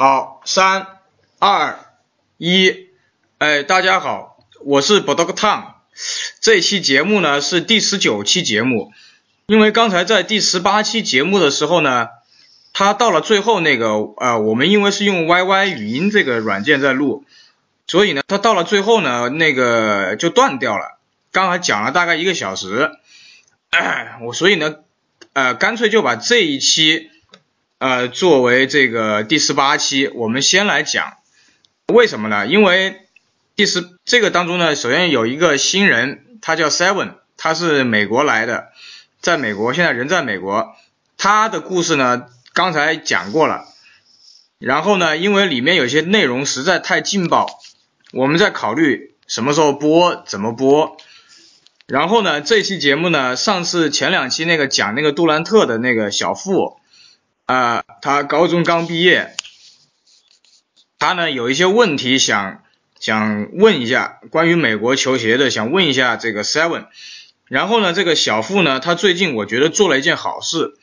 好，三二一，哎，大家好，我是 b o d o g Tom。这期节目呢是第十九期节目，因为刚才在第十八期节目的时候呢，他到了最后那个呃，我们因为是用 YY 语音这个软件在录，所以呢，他到了最后呢，那个就断掉了。刚才讲了大概一个小时，我所以呢，呃，干脆就把这一期。呃，作为这个第十八期，我们先来讲，为什么呢？因为第十这个当中呢，首先有一个新人，他叫 Seven，他是美国来的，在美国，现在人在美国。他的故事呢，刚才讲过了。然后呢，因为里面有些内容实在太劲爆，我们在考虑什么时候播，怎么播。然后呢，这期节目呢，上次前两期那个讲那个杜兰特的那个小富。啊，他高中刚毕业，他呢有一些问题想想问一下关于美国球鞋的，想问一下这个 Seven。然后呢，这个小付呢，他最近我觉得做了一件好事。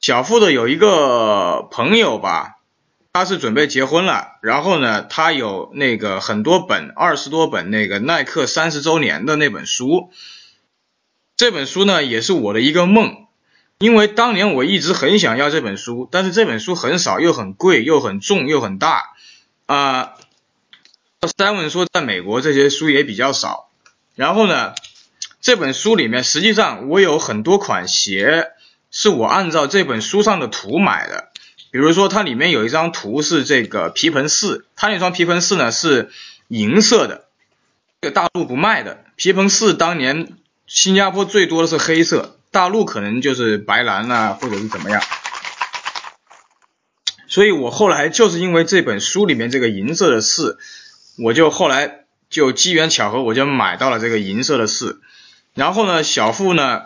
小付的有一个朋友吧，他是准备结婚了，然后呢，他有那个很多本二十多本那个耐克三十周年的那本书，这本书呢也是我的一个梦。因为当年我一直很想要这本书，但是这本书很少，又很贵，又很重，又很大啊。Seven 说，在美国这些书也比较少。然后呢，这本书里面实际上我有很多款鞋是我按照这本书上的图买的。比如说，它里面有一张图是这个皮蓬四，它那双皮蓬四呢是银色的，这个大陆不卖的。皮蓬四当年新加坡最多的是黑色。大陆可能就是白蓝啊，或者是怎么样，所以我后来就是因为这本书里面这个银色的四，我就后来就机缘巧合，我就买到了这个银色的四。然后呢，小付呢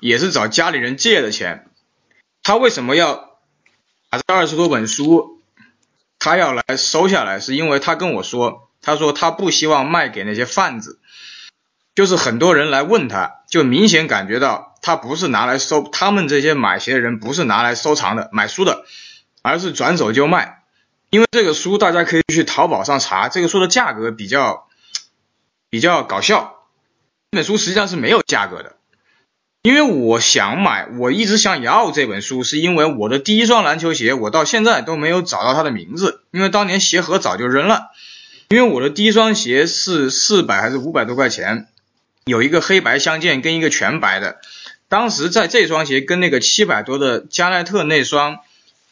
也是找家里人借的钱，他为什么要把这二十多本书他要来收下来？是因为他跟我说，他说他不希望卖给那些贩子。就是很多人来问他，就明显感觉到他不是拿来收，他们这些买鞋的人不是拿来收藏的、买书的，而是转手就卖。因为这个书大家可以去淘宝上查，这个书的价格比较比较搞笑。这本书实际上是没有价格的，因为我想买，我一直想要这本书，是因为我的第一双篮球鞋我到现在都没有找到它的名字，因为当年鞋盒早就扔了。因为我的第一双鞋是四百还是五百多块钱。有一个黑白相间跟一个全白的，当时在这双鞋跟那个七百多的加奈特那双，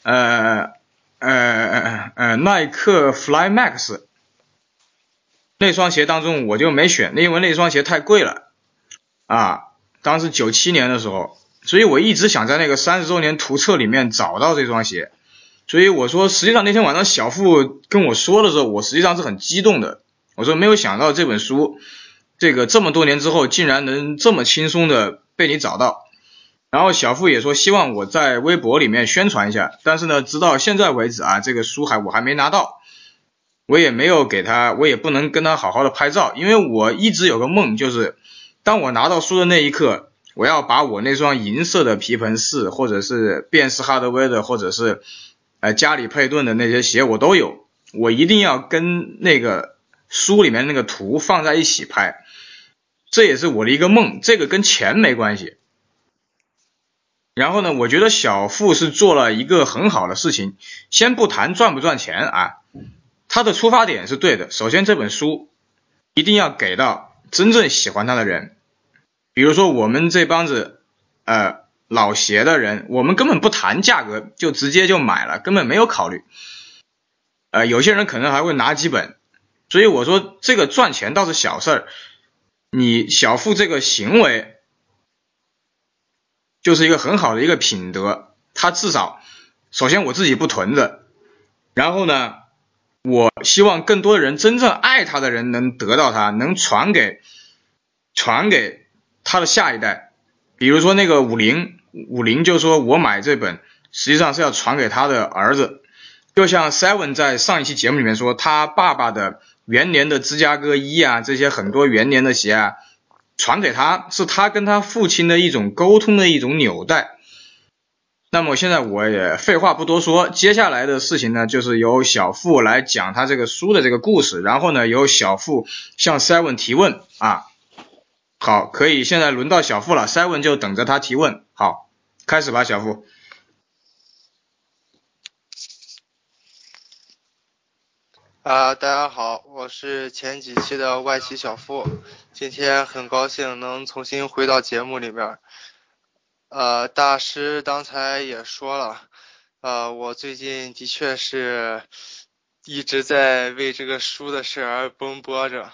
呃呃呃呃耐克 Fly Max 那双鞋当中我就没选，因为那双鞋太贵了啊，当时九七年的时候，所以我一直想在那个三十周年图册里面找到这双鞋，所以我说实际上那天晚上小付跟我说的时候，我实际上是很激动的，我说没有想到这本书。这个这么多年之后，竟然能这么轻松的被你找到，然后小付也说希望我在微博里面宣传一下，但是呢，直到现在为止啊，这个书还我还没拿到，我也没有给他，我也不能跟他好好的拍照，因为我一直有个梦，就是当我拿到书的那一刻，我要把我那双银色的皮蓬四，或者是便士哈德威的，或者是呃加里佩顿的那些鞋我都有，我一定要跟那个书里面那个图放在一起拍。这也是我的一个梦，这个跟钱没关系。然后呢，我觉得小付是做了一个很好的事情。先不谈赚不赚钱啊，他的出发点是对的。首先，这本书一定要给到真正喜欢他的人。比如说我们这帮子呃老鞋的人，我们根本不谈价格，就直接就买了，根本没有考虑。呃，有些人可能还会拿几本。所以我说这个赚钱倒是小事儿。你小付这个行为就是一个很好的一个品德，他至少首先我自己不囤着，然后呢，我希望更多的人真正爱他的人能得到他，能传给传给他的下一代。比如说那个武林，武林就说我买这本实际上是要传给他的儿子，就像 Seven 在上一期节目里面说他爸爸的。元年的芝加哥一啊，这些很多元年的鞋啊，传给他是他跟他父亲的一种沟通的一种纽带。那么现在我也废话不多说，接下来的事情呢，就是由小付来讲他这个书的这个故事，然后呢，由小付向 Seven 提问啊。好，可以，现在轮到小付了，Seven 就等着他提问。好，开始吧，小付。啊，大家好，我是前几期的外企小付，今天很高兴能重新回到节目里面。呃，大师刚才也说了，呃，我最近的确是一直在为这个书的事而奔波着，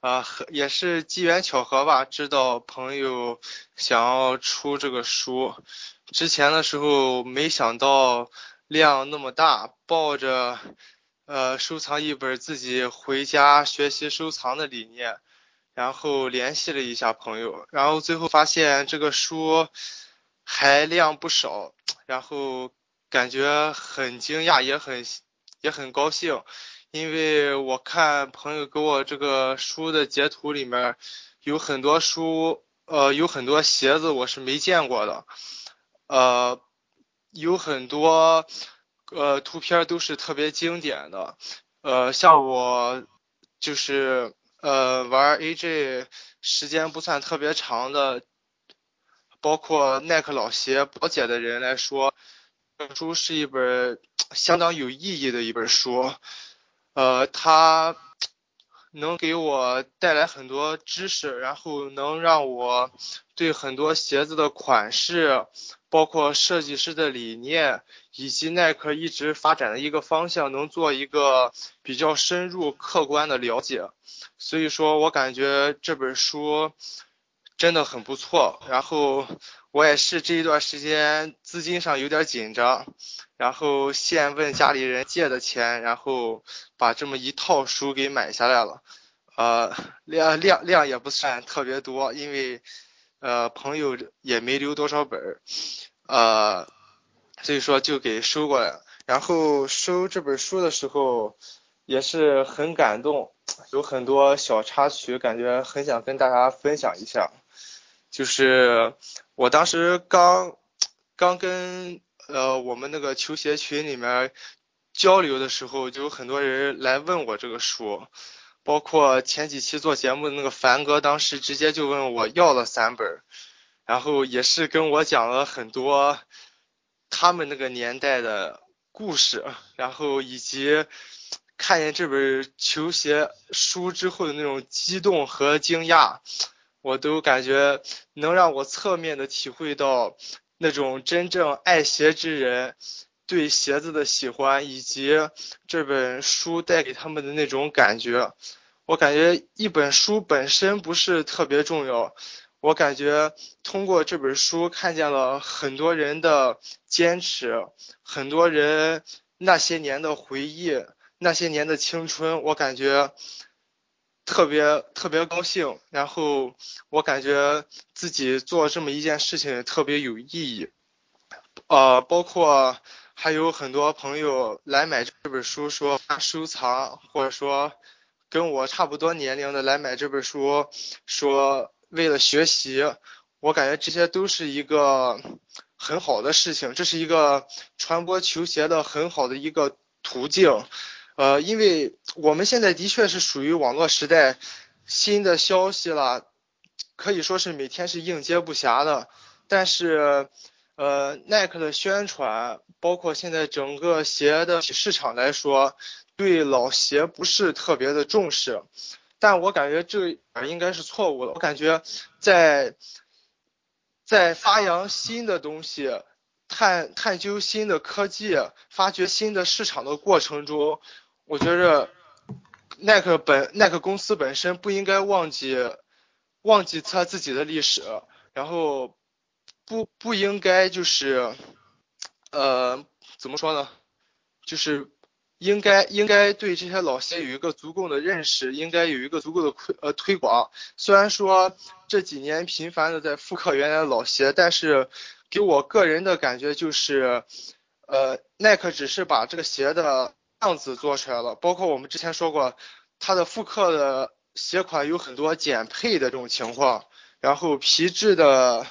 啊，也是机缘巧合吧，知道朋友想要出这个书，之前的时候没想到量那么大，抱着呃收藏一本自己回家学习收藏的理念，然后联系了一下朋友，然后最后发现这个书。还量不少，然后感觉很惊讶，也很也很高兴，因为我看朋友给我这个书的截图里面，有很多书，呃，有很多鞋子我是没见过的，呃，有很多呃图片都是特别经典的，呃，像我就是呃玩 AJ 时间不算特别长的。包括耐克老鞋宝姐的人来说，这书是一本相当有意义的一本书，呃，它能给我带来很多知识，然后能让我对很多鞋子的款式，包括设计师的理念，以及耐克一直发展的一个方向，能做一个比较深入、客观的了解。所以说我感觉这本书。真的很不错，然后我也是这一段时间资金上有点紧张，然后现问家里人借的钱，然后把这么一套书给买下来了，呃量量量也不算特别多，因为呃朋友也没留多少本儿，呃所以说就给收过来了，然后收这本书的时候也是很感动，有很多小插曲，感觉很想跟大家分享一下。就是我当时刚刚跟呃我们那个球鞋群里面交流的时候，就有很多人来问我这个书，包括前几期做节目的那个凡哥，当时直接就问我要了三本，然后也是跟我讲了很多他们那个年代的故事，然后以及看见这本球鞋书之后的那种激动和惊讶。我都感觉能让我侧面的体会到那种真正爱鞋之人对鞋子的喜欢，以及这本书带给他们的那种感觉。我感觉一本书本身不是特别重要，我感觉通过这本书看见了很多人的坚持，很多人那些年的回忆，那些年的青春，我感觉。特别特别高兴，然后我感觉自己做这么一件事情特别有意义，呃，包括还有很多朋友来买这本书，说收藏，或者说跟我差不多年龄的来买这本书，说为了学习，我感觉这些都是一个很好的事情，这是一个传播球鞋的很好的一个途径。呃，因为我们现在的确是属于网络时代，新的消息了，可以说是每天是应接不暇的。但是，呃，耐克的宣传，包括现在整个鞋的市场来说，对老鞋不是特别的重视。但我感觉这应该是错误的。我感觉在在发扬新的东西。探探究新的科技，发掘新的市场的过程中，我觉着耐克本耐克公司本身不应该忘记忘记他自己的历史，然后不不应该就是呃怎么说呢？就是应该应该对这些老鞋有一个足够的认识，应该有一个足够的推呃推广。虽然说这几年频繁的在复刻原来的老鞋，但是。给我个人的感觉就是，呃，耐克只是把这个鞋的样子做出来了，包括我们之前说过，它的复刻的鞋款有很多减配的这种情况，然后皮质的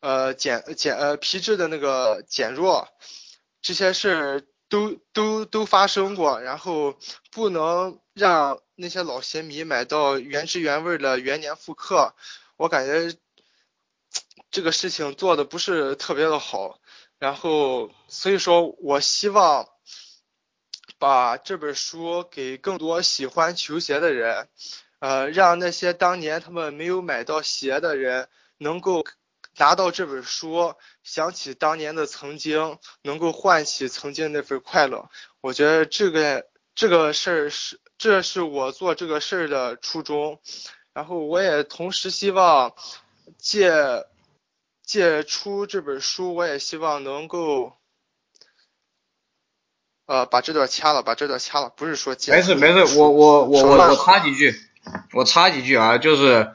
呃减减呃皮质的那个减弱，这些事儿都都都发生过，然后不能让那些老鞋迷买到原汁原味的元年复刻，我感觉 这个事情做的不是特别的好，然后所以说我希望把这本书给更多喜欢球鞋的人，呃，让那些当年他们没有买到鞋的人能够。拿到这本书，想起当年的曾经，能够唤起曾经那份快乐。我觉得这个这个事儿是，这是我做这个事儿的初衷。然后我也同时希望借借出这本书，我也希望能够，呃，把这段掐了，把这段掐了，不是说借。没事没事，我我我我我插几句，我插几句啊，就是。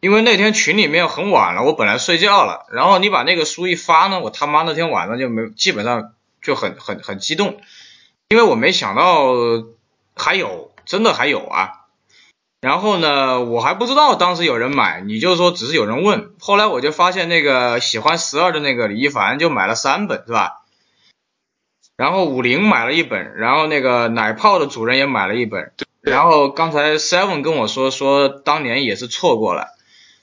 因为那天群里面很晚了，我本来睡觉了，然后你把那个书一发呢，我他妈那天晚上就没，基本上就很很很激动，因为我没想到还有，真的还有啊。然后呢，我还不知道当时有人买，你就说只是有人问，后来我就发现那个喜欢十二的那个李一凡就买了三本是吧？然后五菱买了一本，然后那个奶泡的主人也买了一本，然后刚才 seven 跟我说说当年也是错过了。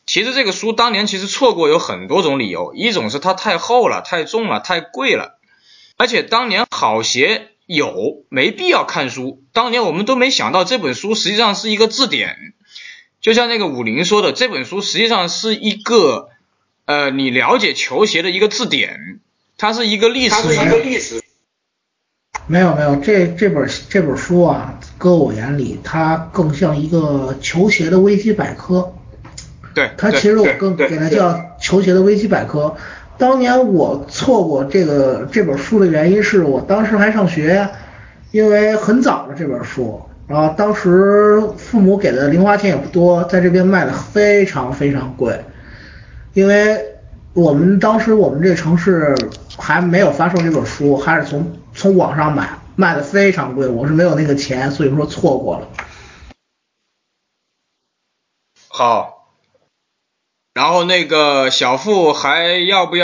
其实这个书当年其实错过有很多种理由，一种是它太厚了、太重了、太贵了，而且当年好鞋有，没必要看书。当年我们都没想到这本书实际上是一个字典，就像那个武林说的，这本书实际上是一个呃你了解球鞋的一个字典，它是一个历史。它是一个历史。没有没有，这这本这本书啊，搁我眼里，它更像一个球鞋的危机百科。对，它其实我更给它叫球鞋的危机百科。当年我错过这个这本书的原因是我当时还上学，因为很早的这本书，然后当时父母给的零花钱也不多，在这边卖的非常非常贵，因为我们当时我们这城市还没有发售这本书，还是从从网上买，卖的非常贵，我是没有那个钱，所以说错过了。好。然后那个小付还要不要？